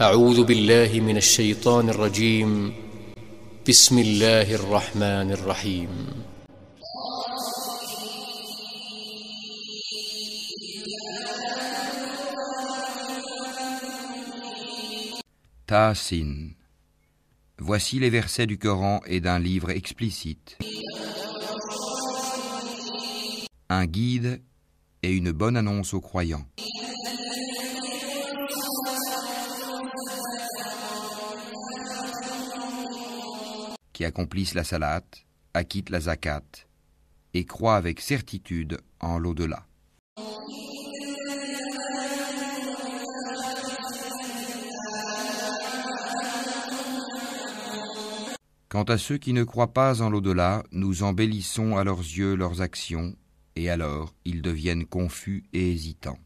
أعوذ بالله من الشيطان الرجيم بسم الله الرحمن الرحيم Tasin. Voici les versets du Coran et d'un livre explicite. Un guide et une bonne annonce aux croyants. Qui accomplissent la salat, acquittent la zakat et croient avec certitude en l'au-delà. Quant à ceux qui ne croient pas en l'au-delà, nous embellissons à leurs yeux leurs actions, et alors ils deviennent confus et hésitants.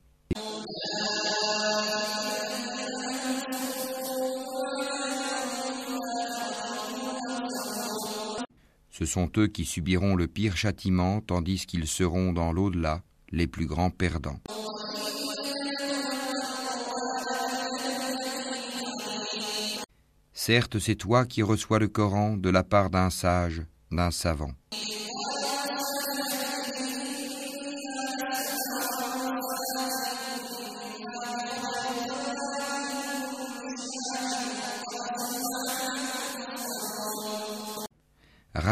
Ce sont eux qui subiront le pire châtiment, tandis qu'ils seront dans l'au-delà les plus grands perdants. Certes, c'est toi qui reçois le Coran de la part d'un sage, d'un savant.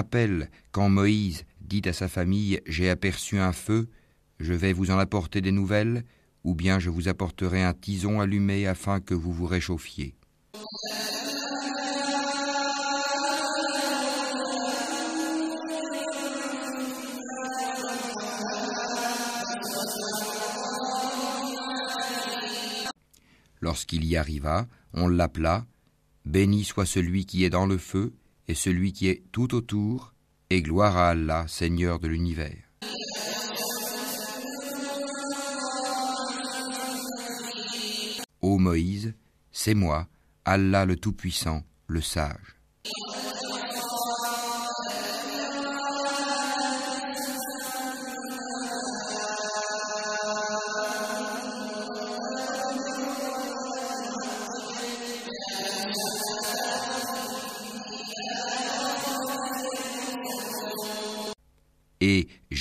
Rappelle quand Moïse dit à sa famille J'ai aperçu un feu, je vais vous en apporter des nouvelles, ou bien je vous apporterai un tison allumé afin que vous vous réchauffiez. Lorsqu'il y arriva, on l'appela Béni soit celui qui est dans le feu et celui qui est tout autour, et gloire à Allah, Seigneur de l'univers. Ô Moïse, c'est moi, Allah le Tout-Puissant, le Sage.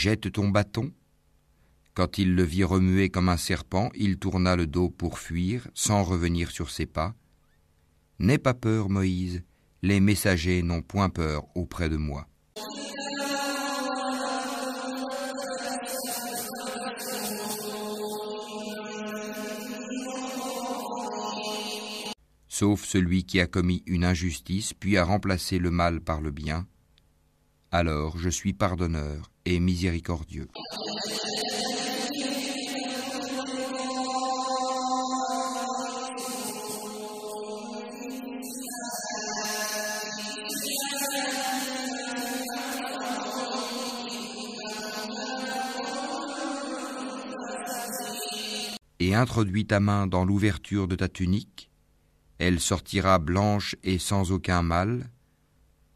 Jette ton bâton Quand il le vit remuer comme un serpent, il tourna le dos pour fuir, sans revenir sur ses pas. N'aie pas peur, Moïse, les messagers n'ont point peur auprès de moi. Sauf celui qui a commis une injustice, puis a remplacé le mal par le bien, alors je suis pardonneur et miséricordieux. Et introduis ta main dans l'ouverture de ta tunique, elle sortira blanche et sans aucun mal,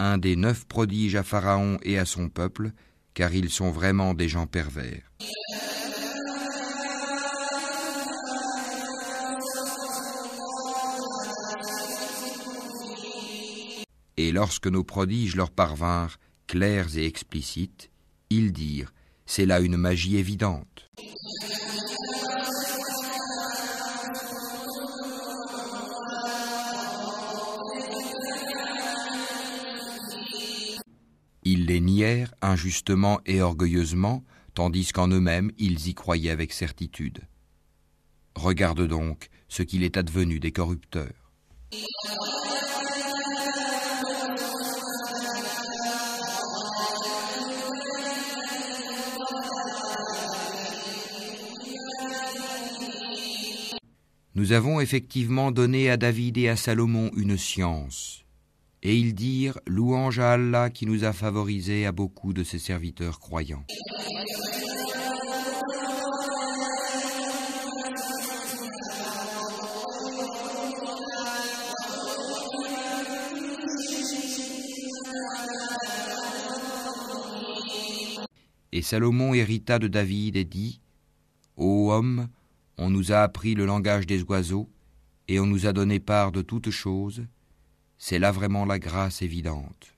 un des neuf prodiges à Pharaon et à son peuple, car ils sont vraiment des gens pervers. Et lorsque nos prodiges leur parvinrent, clairs et explicites, ils dirent, c'est là une magie évidente. Les nièrent injustement et orgueilleusement, tandis qu'en eux-mêmes ils y croyaient avec certitude. Regarde donc ce qu'il est advenu des corrupteurs. Nous avons effectivement donné à David et à Salomon une science, et ils dirent Louange à Allah qui nous a favorisés à beaucoup de ses serviteurs croyants. Et Salomon hérita de David et dit Ô homme, on nous a appris le langage des oiseaux, et on nous a donné part de toutes choses, c'est là vraiment la grâce évidente.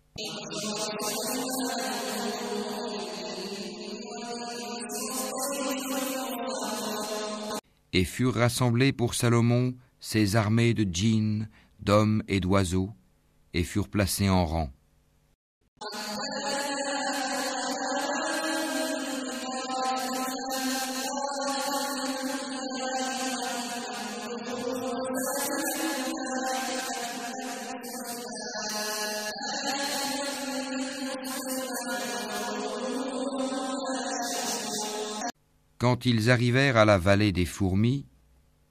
Et furent rassemblés pour Salomon ses armées de djinns, d'hommes et d'oiseaux, et furent placés en rang. Quand ils arrivèrent à la vallée des fourmis,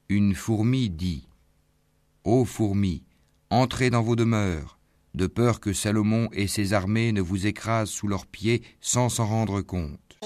une fourmi dit Ô fourmis, entrez dans vos demeures, de peur que Salomon et ses armées ne vous écrasent sous leurs pieds sans s'en rendre compte.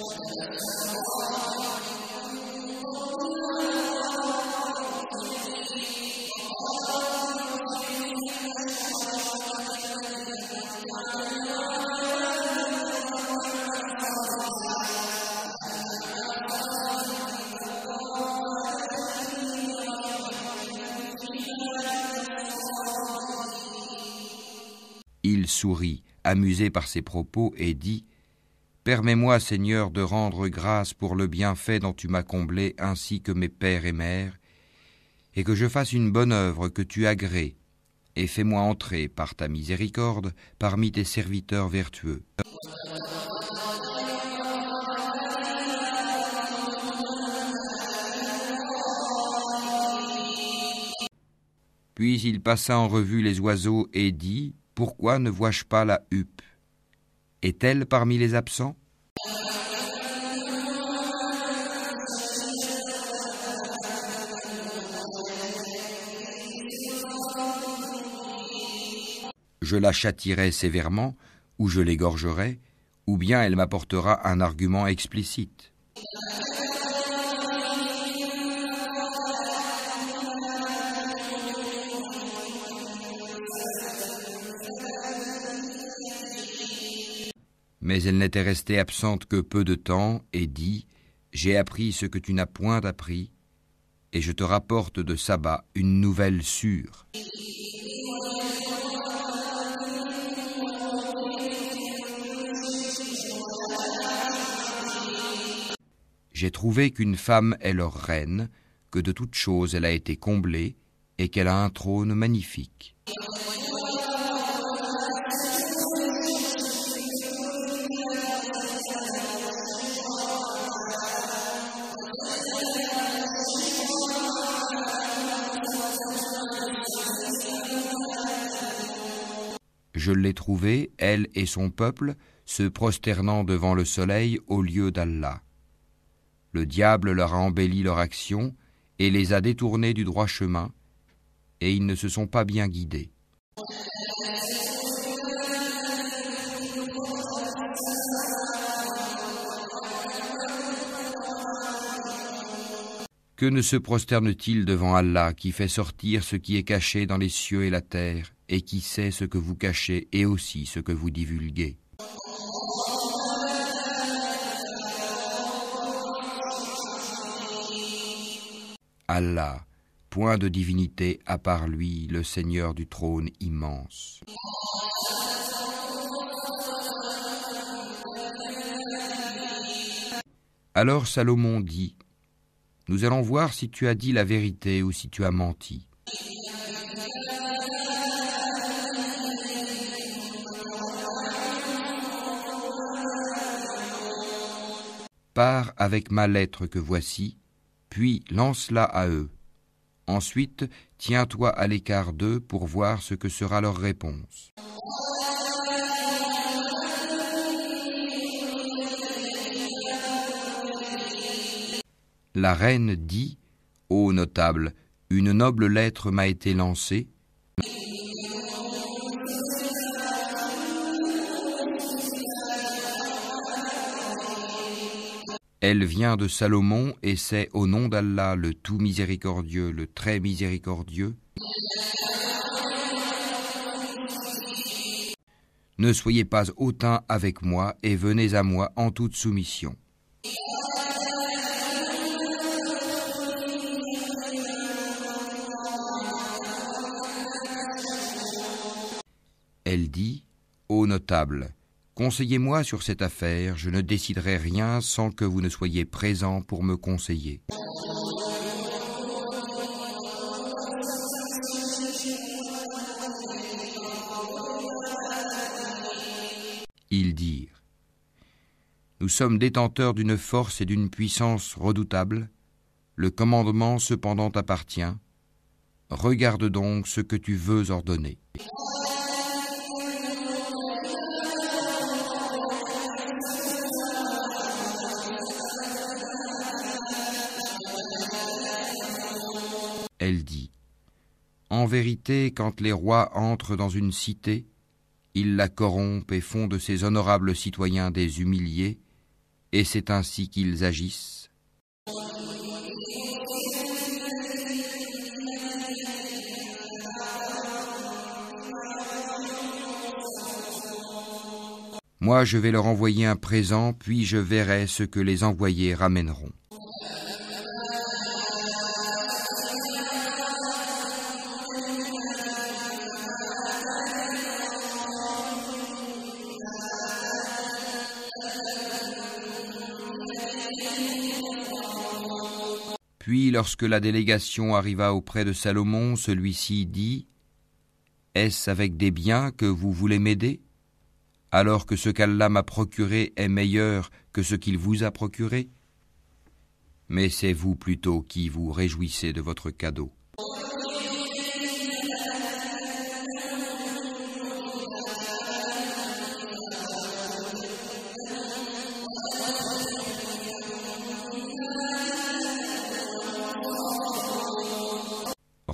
Sourit, amusé par ses propos, et dit Permets-moi, Seigneur, de rendre grâce pour le bienfait dont tu m'as comblé, ainsi que mes pères et mères, et que je fasse une bonne œuvre que tu agrées, et fais-moi entrer, par ta miséricorde, parmi tes serviteurs vertueux. Puis il passa en revue les oiseaux et dit pourquoi ne vois-je pas la huppe? Est-elle parmi les absents? Je la châtirai sévèrement, ou je l'égorgerai, ou bien elle m'apportera un argument explicite. Mais elle n'était restée absente que peu de temps et dit J'ai appris ce que tu n'as point appris, et je te rapporte de Saba une nouvelle sûre. J'ai trouvé qu'une femme est leur reine, que de toutes choses elle a été comblée, et qu'elle a un trône magnifique. Je l'ai trouvée, elle et son peuple, se prosternant devant le soleil au lieu d'Allah. Le diable leur a embelli leur action et les a détournés du droit chemin, et ils ne se sont pas bien guidés. Que ne se prosterne-t-il devant Allah qui fait sortir ce qui est caché dans les cieux et la terre, et qui sait ce que vous cachez et aussi ce que vous divulguez Allah, point de divinité à part lui, le Seigneur du trône immense. Alors Salomon dit nous allons voir si tu as dit la vérité ou si tu as menti. Pars avec ma lettre que voici, puis lance-la à eux. Ensuite, tiens-toi à l'écart d'eux pour voir ce que sera leur réponse. La reine dit Ô notable, une noble lettre m'a été lancée. Elle vient de Salomon et c'est au nom d'Allah le tout miséricordieux, le très miséricordieux. Ne soyez pas hautain avec moi et venez à moi en toute soumission. Elle dit, Ô notable, conseillez-moi sur cette affaire, je ne déciderai rien sans que vous ne soyez présent pour me conseiller. Ils dirent Nous sommes détenteurs d'une force et d'une puissance redoutables, le commandement cependant appartient. Regarde donc ce que tu veux ordonner. Elle dit En vérité, quand les rois entrent dans une cité, ils la corrompent et font de ses honorables citoyens des humiliés, et c'est ainsi qu'ils agissent. Moi je vais leur envoyer un présent, puis je verrai ce que les envoyés ramèneront. Puis lorsque la délégation arriva auprès de Salomon, celui-ci dit Est-ce avec des biens que vous voulez m'aider? Alors que ce qu'Allah m'a procuré est meilleur que ce qu'il vous a procuré? Mais c'est vous plutôt qui vous réjouissez de votre cadeau.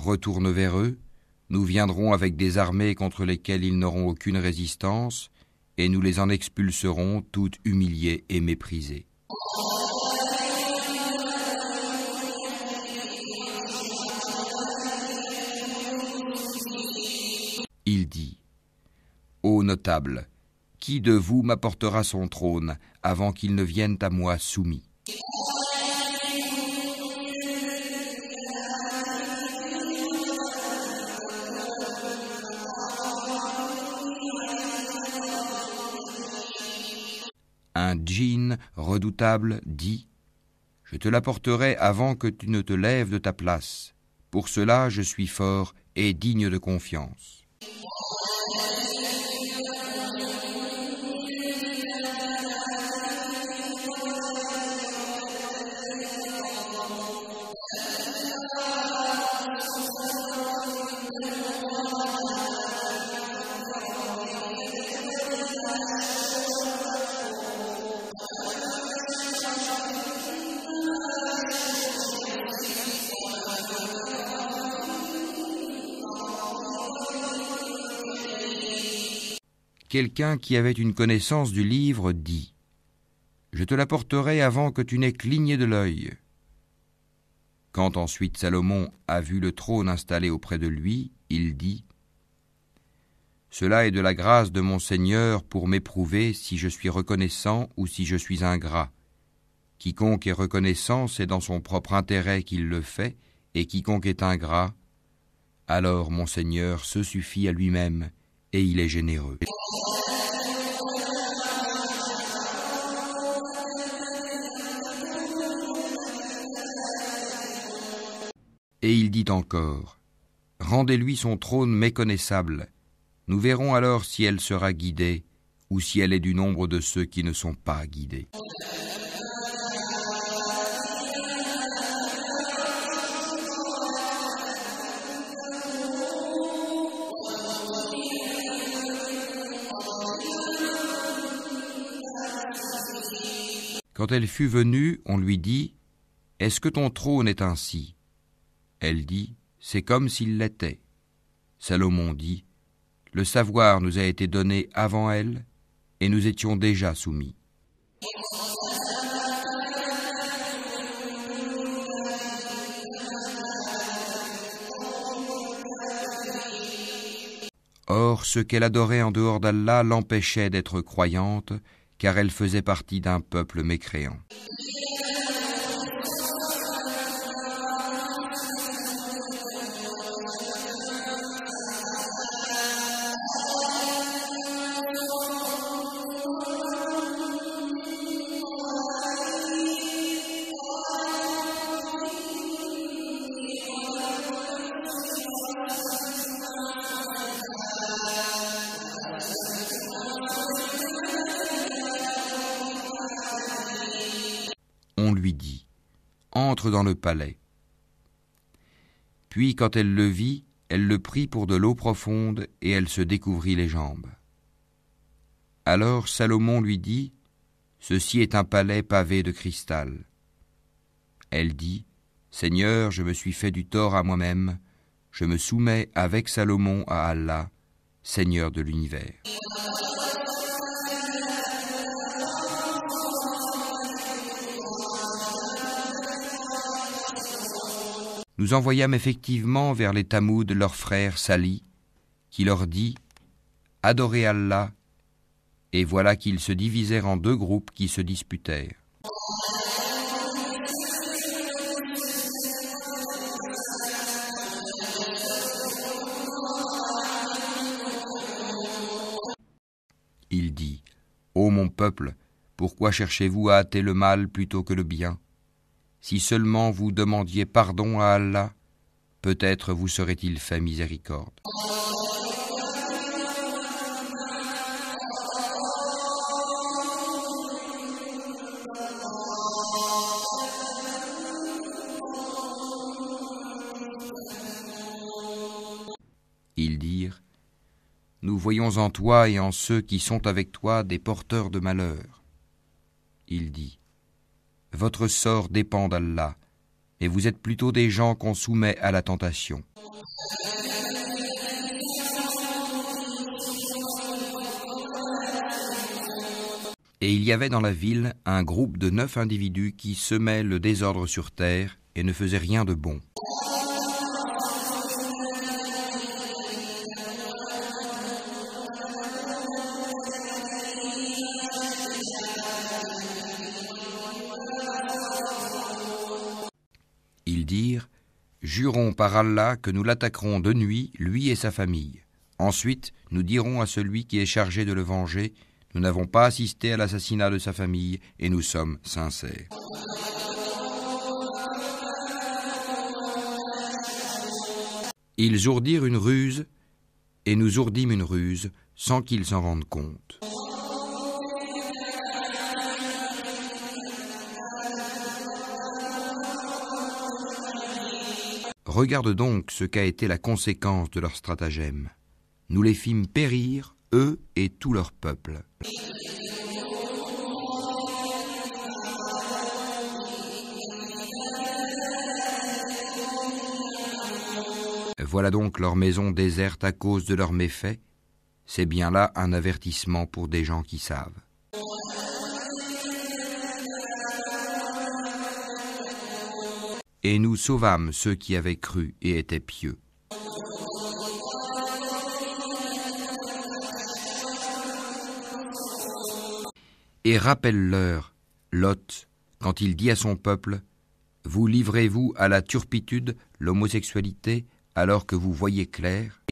Retourne vers eux, nous viendrons avec des armées contre lesquelles ils n'auront aucune résistance, et nous les en expulserons toutes humiliées et méprisées. Il dit Ô notable, qui de vous m'apportera son trône avant qu'il ne vienne à moi soumis? Redoutable dit Je te l'apporterai avant que tu ne te lèves de ta place. Pour cela je suis fort et digne de confiance. Quelqu'un qui avait une connaissance du livre dit Je te l'apporterai avant que tu n'aies cligné de l'œil. Quand ensuite Salomon a vu le trône installé auprès de lui, il dit Cela est de la grâce de mon Seigneur pour m'éprouver si je suis reconnaissant ou si je suis ingrat. Quiconque est reconnaissant, c'est dans son propre intérêt qu'il le fait, et quiconque est ingrat, alors mon Seigneur se suffit à lui-même, et il est généreux. Et il dit encore, Rendez-lui son trône méconnaissable, nous verrons alors si elle sera guidée ou si elle est du nombre de ceux qui ne sont pas guidés. Quand elle fut venue, on lui dit Est-ce que ton trône est ainsi? Elle dit C'est comme s'il l'était. Salomon dit Le savoir nous a été donné avant elle, et nous étions déjà soumis. Or, ce qu'elle adorait en dehors d'Allah l'empêchait d'être croyante, car elle faisait partie d'un peuple mécréant. Dans le palais. Puis quand elle le vit, elle le prit pour de l'eau profonde et elle se découvrit les jambes. Alors Salomon lui dit, Ceci est un palais pavé de cristal. Elle dit, Seigneur, je me suis fait du tort à moi-même, je me soumets avec Salomon à Allah, Seigneur de l'univers. Nous envoyâmes effectivement vers les Tamouds leur frère Sali, qui leur dit Adorez Allah, et voilà qu'ils se divisèrent en deux groupes qui se disputèrent. Il dit Ô mon peuple, pourquoi cherchez-vous à hâter le mal plutôt que le bien? Si seulement vous demandiez pardon à Allah, peut-être vous serait-il fait miséricorde. Ils dirent Nous voyons en toi et en ceux qui sont avec toi des porteurs de malheur. Il dit Votre sort dépend d'Allah, et vous êtes plutôt des gens qu'on soumet à la tentation. Et il y avait dans la ville un groupe de neuf individus qui semaient le désordre sur terre et ne faisaient rien de bon. Dirent Jurons par Allah que nous l'attaquerons de nuit, lui et sa famille. Ensuite, nous dirons à celui qui est chargé de le venger Nous n'avons pas assisté à l'assassinat de sa famille et nous sommes sincères. Ils ourdirent une ruse et nous ourdîmes une ruse sans qu'ils s'en rendent compte. Regarde donc ce qu'a été la conséquence de leur stratagème. Nous les fîmes périr, eux et tout leur peuple. Voilà donc leur maison déserte à cause de leurs méfaits. C'est bien là un avertissement pour des gens qui savent. Et nous sauvâmes ceux qui avaient cru et étaient pieux. Et rappelle-leur, Lot, quand il dit à son peuple, Vous livrez-vous à la turpitude, l'homosexualité, alors que vous voyez clair?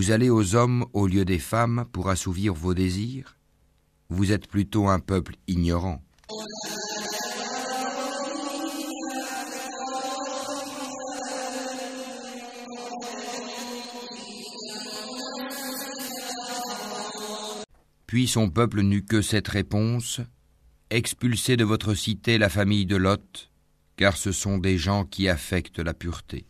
Vous allez aux hommes au lieu des femmes pour assouvir vos désirs Vous êtes plutôt un peuple ignorant. Puis son peuple n'eut que cette réponse Expulsez de votre cité la famille de Lot, car ce sont des gens qui affectent la pureté.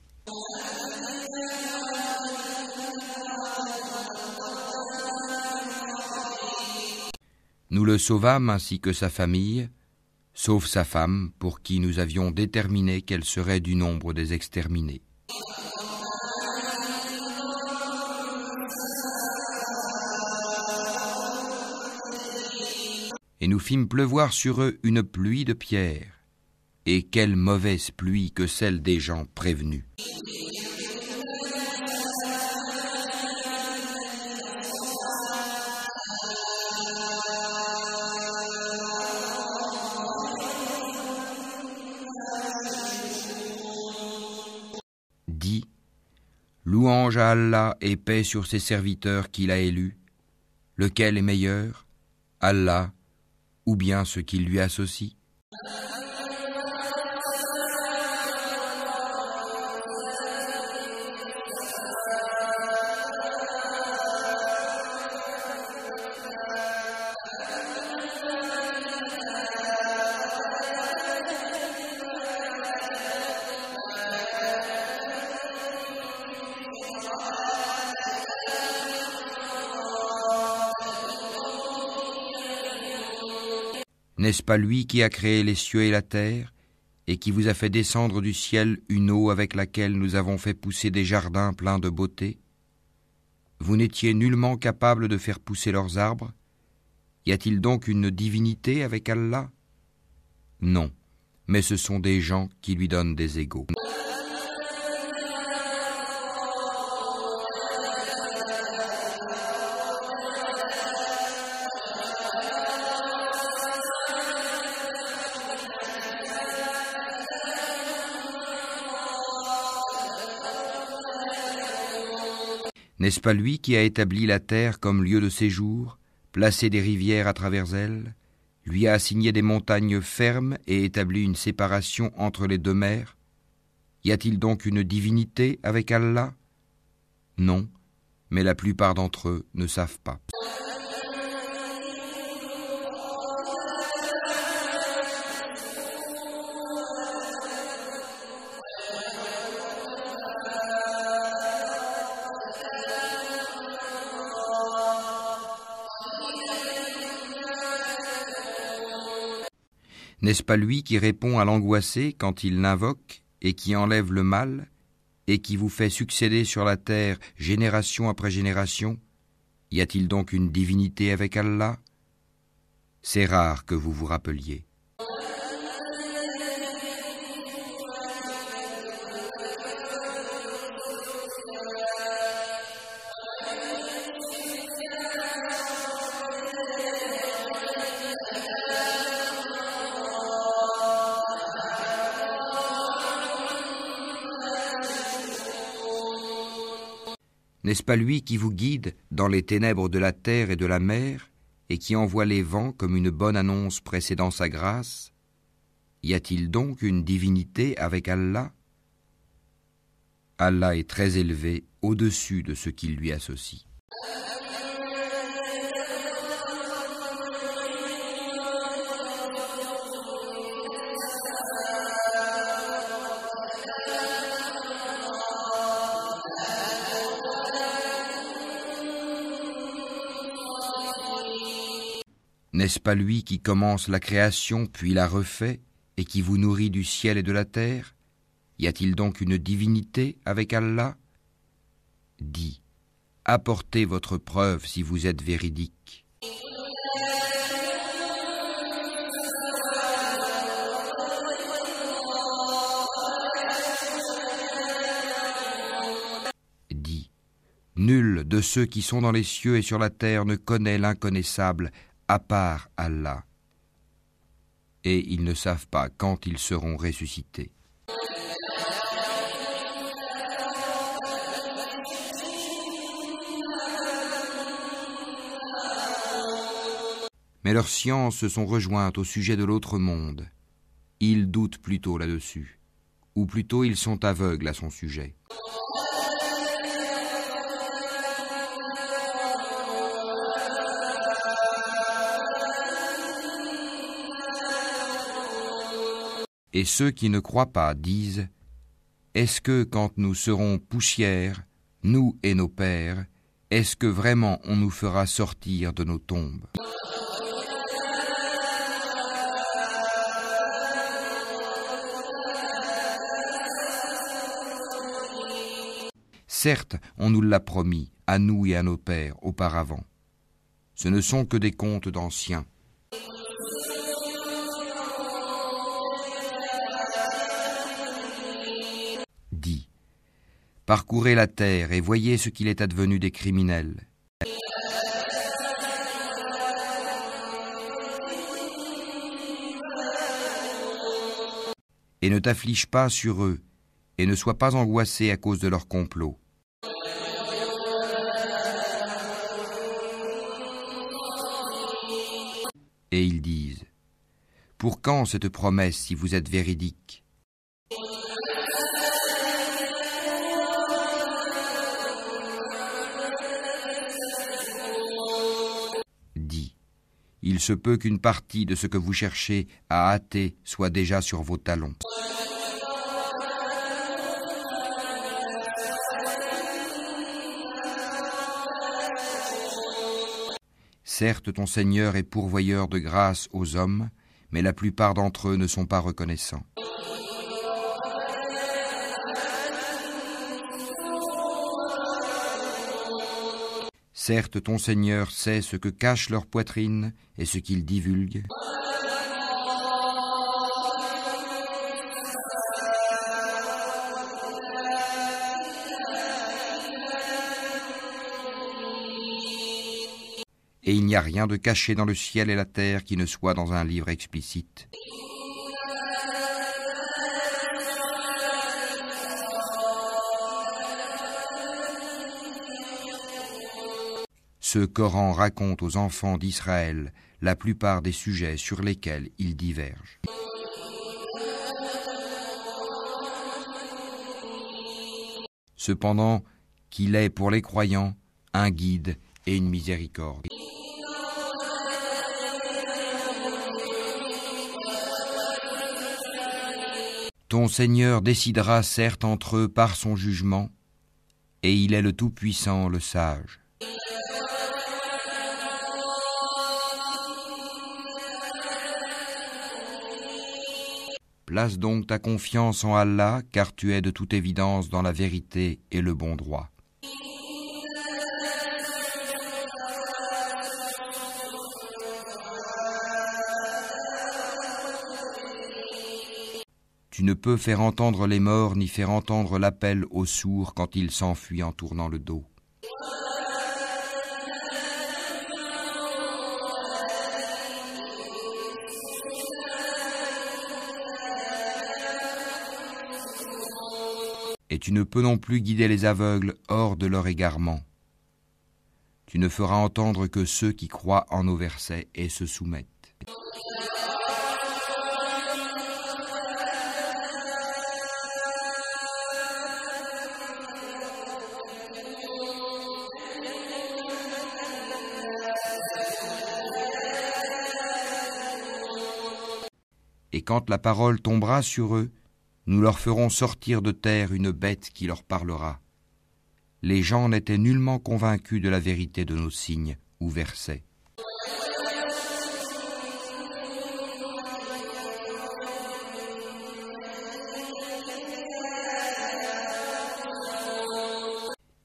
Nous le sauvâmes ainsi que sa famille, sauf sa femme, pour qui nous avions déterminé qu'elle serait du nombre des exterminés. Et nous fîmes pleuvoir sur eux une pluie de pierres. Et quelle mauvaise pluie que celle des gens prévenus. Louange à Allah et paix sur ses serviteurs qu'il a élus. Lequel est meilleur? Allah ou bien ce qui lui associe? N'est-ce pas lui qui a créé les cieux et la terre, et qui vous a fait descendre du ciel une eau avec laquelle nous avons fait pousser des jardins pleins de beauté? Vous n'étiez nullement capable de faire pousser leurs arbres. Y a-t-il donc une divinité avec Allah? Non, mais ce sont des gens qui lui donnent des égaux. N'est-ce pas lui qui a établi la terre comme lieu de séjour, placé des rivières à travers elle, lui a assigné des montagnes fermes et établi une séparation entre les deux mers? Y a-t-il donc une divinité avec Allah? Non, mais la plupart d'entre eux ne savent pas. N'est-ce pas lui qui répond à l'angoissé quand il l'invoque et qui enlève le mal et qui vous fait succéder sur la terre génération après génération? Y a-t-il donc une divinité avec Allah? C'est rare que vous vous rappeliez. N'est-ce pas lui qui vous guide dans les ténèbres de la terre et de la mer, et qui envoie les vents comme une bonne annonce précédant sa grâce? Y a-t-il donc une divinité avec Allah? Allah est très élevé au-dessus de ce qu'il lui associe. N'est-ce pas lui qui commence la création puis la refait et qui vous nourrit du ciel et de la terre? Y a-t-il donc une divinité avec Allah? Dis, apportez votre preuve si vous êtes véridique. Dis, nul de ceux qui sont dans les cieux et sur la terre ne connaît l'inconnaissable à part Allah, et ils ne savent pas quand ils seront ressuscités. Mais leurs sciences se sont rejointes au sujet de l'autre monde. Ils doutent plutôt là-dessus, ou plutôt ils sont aveugles à son sujet. Et ceux qui ne croient pas disent Est-ce que quand nous serons poussière, nous et nos pères, est-ce que vraiment on nous fera sortir de nos tombes? Certes, on nous l'a promis, à nous et à nos pères, auparavant. Ce ne sont que des contes d'anciens. Parcourez la terre et voyez ce qu'il est advenu des criminels. Et ne t'afflige pas sur eux, et ne sois pas angoissé à cause de leur complot. Et ils disent, Pour quand cette promesse si vous êtes véridique? Il se peut qu'une partie de ce que vous cherchez à hâter soit déjà sur vos talons. Certes, ton Seigneur est pourvoyeur de grâce aux hommes, mais la plupart d'entre eux ne sont pas reconnaissants. Certes, ton Seigneur sait ce que cache leur poitrine et ce qu'ils divulguent. Et il n'y a rien de caché dans le ciel et la terre qui ne soit dans un livre explicite. Ce Coran raconte aux enfants d'Israël la plupart des sujets sur lesquels ils divergent. Cependant, qu'il est pour les croyants un guide et une miséricorde. Ton Seigneur décidera certes entre eux par son jugement, et il est le Tout-Puissant, le Sage. Place donc ta confiance en Allah, car tu es de toute évidence dans la vérité et le bon droit. Tu ne peux faire entendre les morts ni faire entendre l'appel aux sourds quand ils s'enfuient en tournant le dos. Et tu ne peux non plus guider les aveugles hors de leur égarement. Tu ne feras entendre que ceux qui croient en nos versets et se soumettent. Et quand la parole tombera sur eux, nous leur ferons sortir de terre une bête qui leur parlera. Les gens n'étaient nullement convaincus de la vérité de nos signes ou versets.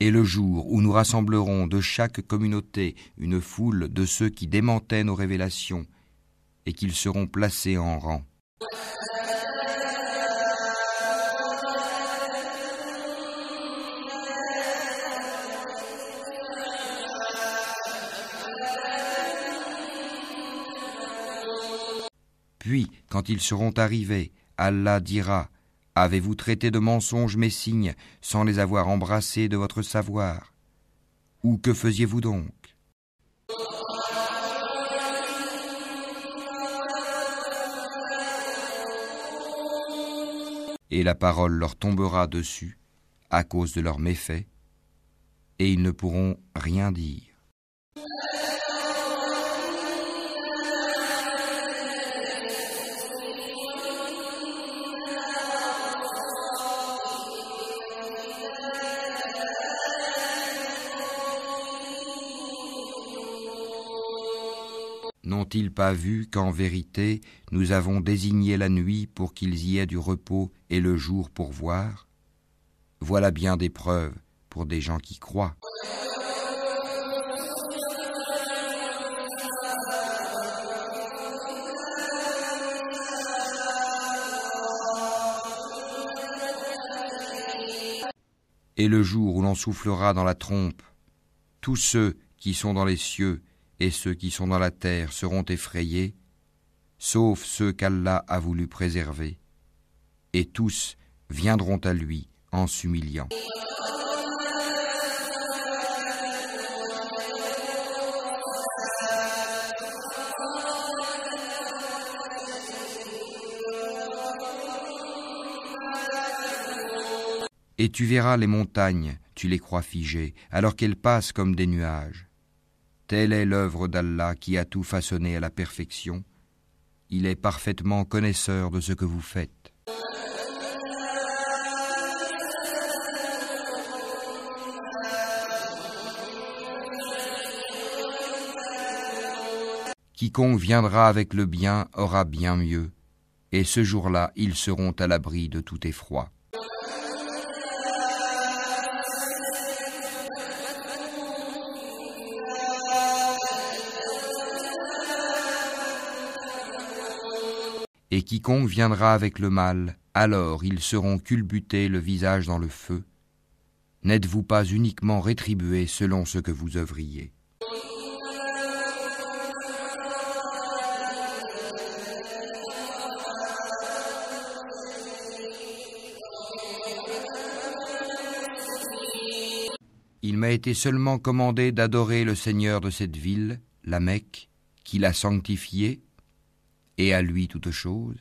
Et le jour où nous rassemblerons de chaque communauté une foule de ceux qui démentaient nos révélations, et qu'ils seront placés en rang. Puis, quand ils seront arrivés, Allah dira Avez-vous traité de mensonges mes signes sans les avoir embrassés de votre savoir? Ou que faisiez-vous donc? Et la parole leur tombera dessus à cause de leurs méfaits, et ils ne pourront rien dire. N'ont-ils pas vu qu'en vérité nous avons désigné la nuit pour qu'ils y aient du repos et le jour pour voir? Voilà bien des preuves pour des gens qui croient. Et le jour où l'on soufflera dans la trompe, tous ceux qui sont dans les cieux et ceux qui sont dans la terre seront effrayés, sauf ceux qu'Allah a voulu préserver, et tous viendront à lui en s'humiliant. Et tu verras les montagnes, tu les crois figées, alors qu'elles passent comme des nuages. Telle est l'œuvre d'Allah qui a tout façonné à la perfection. Il est parfaitement connaisseur de ce que vous faites. quiconque viendra avec le bien aura bien mieux, et ce jour-là ils seront à l'abri de tout effroi. Et quiconque viendra avec le mal, alors ils seront culbutés le visage dans le feu. N'êtes-vous pas uniquement rétribués selon ce que vous œuvriez? Il m'a été seulement commandé d'adorer le Seigneur de cette ville, la Mecque, qui l'a sanctifiée, et à lui toute chose,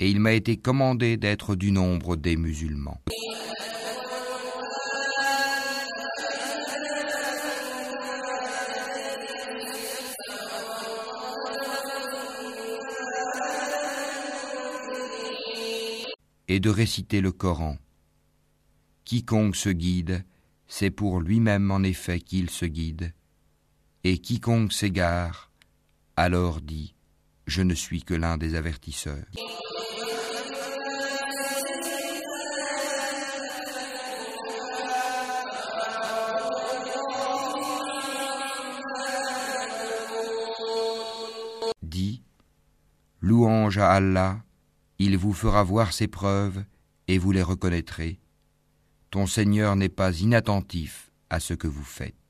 et il m'a été commandé d'être du nombre des musulmans. Et de réciter le Coran. Quiconque se guide, c'est pour lui-même en effet qu'il se guide, et quiconque s'égare, alors dit, je ne suis que l'un des avertisseurs. Dit, louange à Allah, il vous fera voir ses preuves, et vous les reconnaîtrez. Ton Seigneur n'est pas inattentif à ce que vous faites.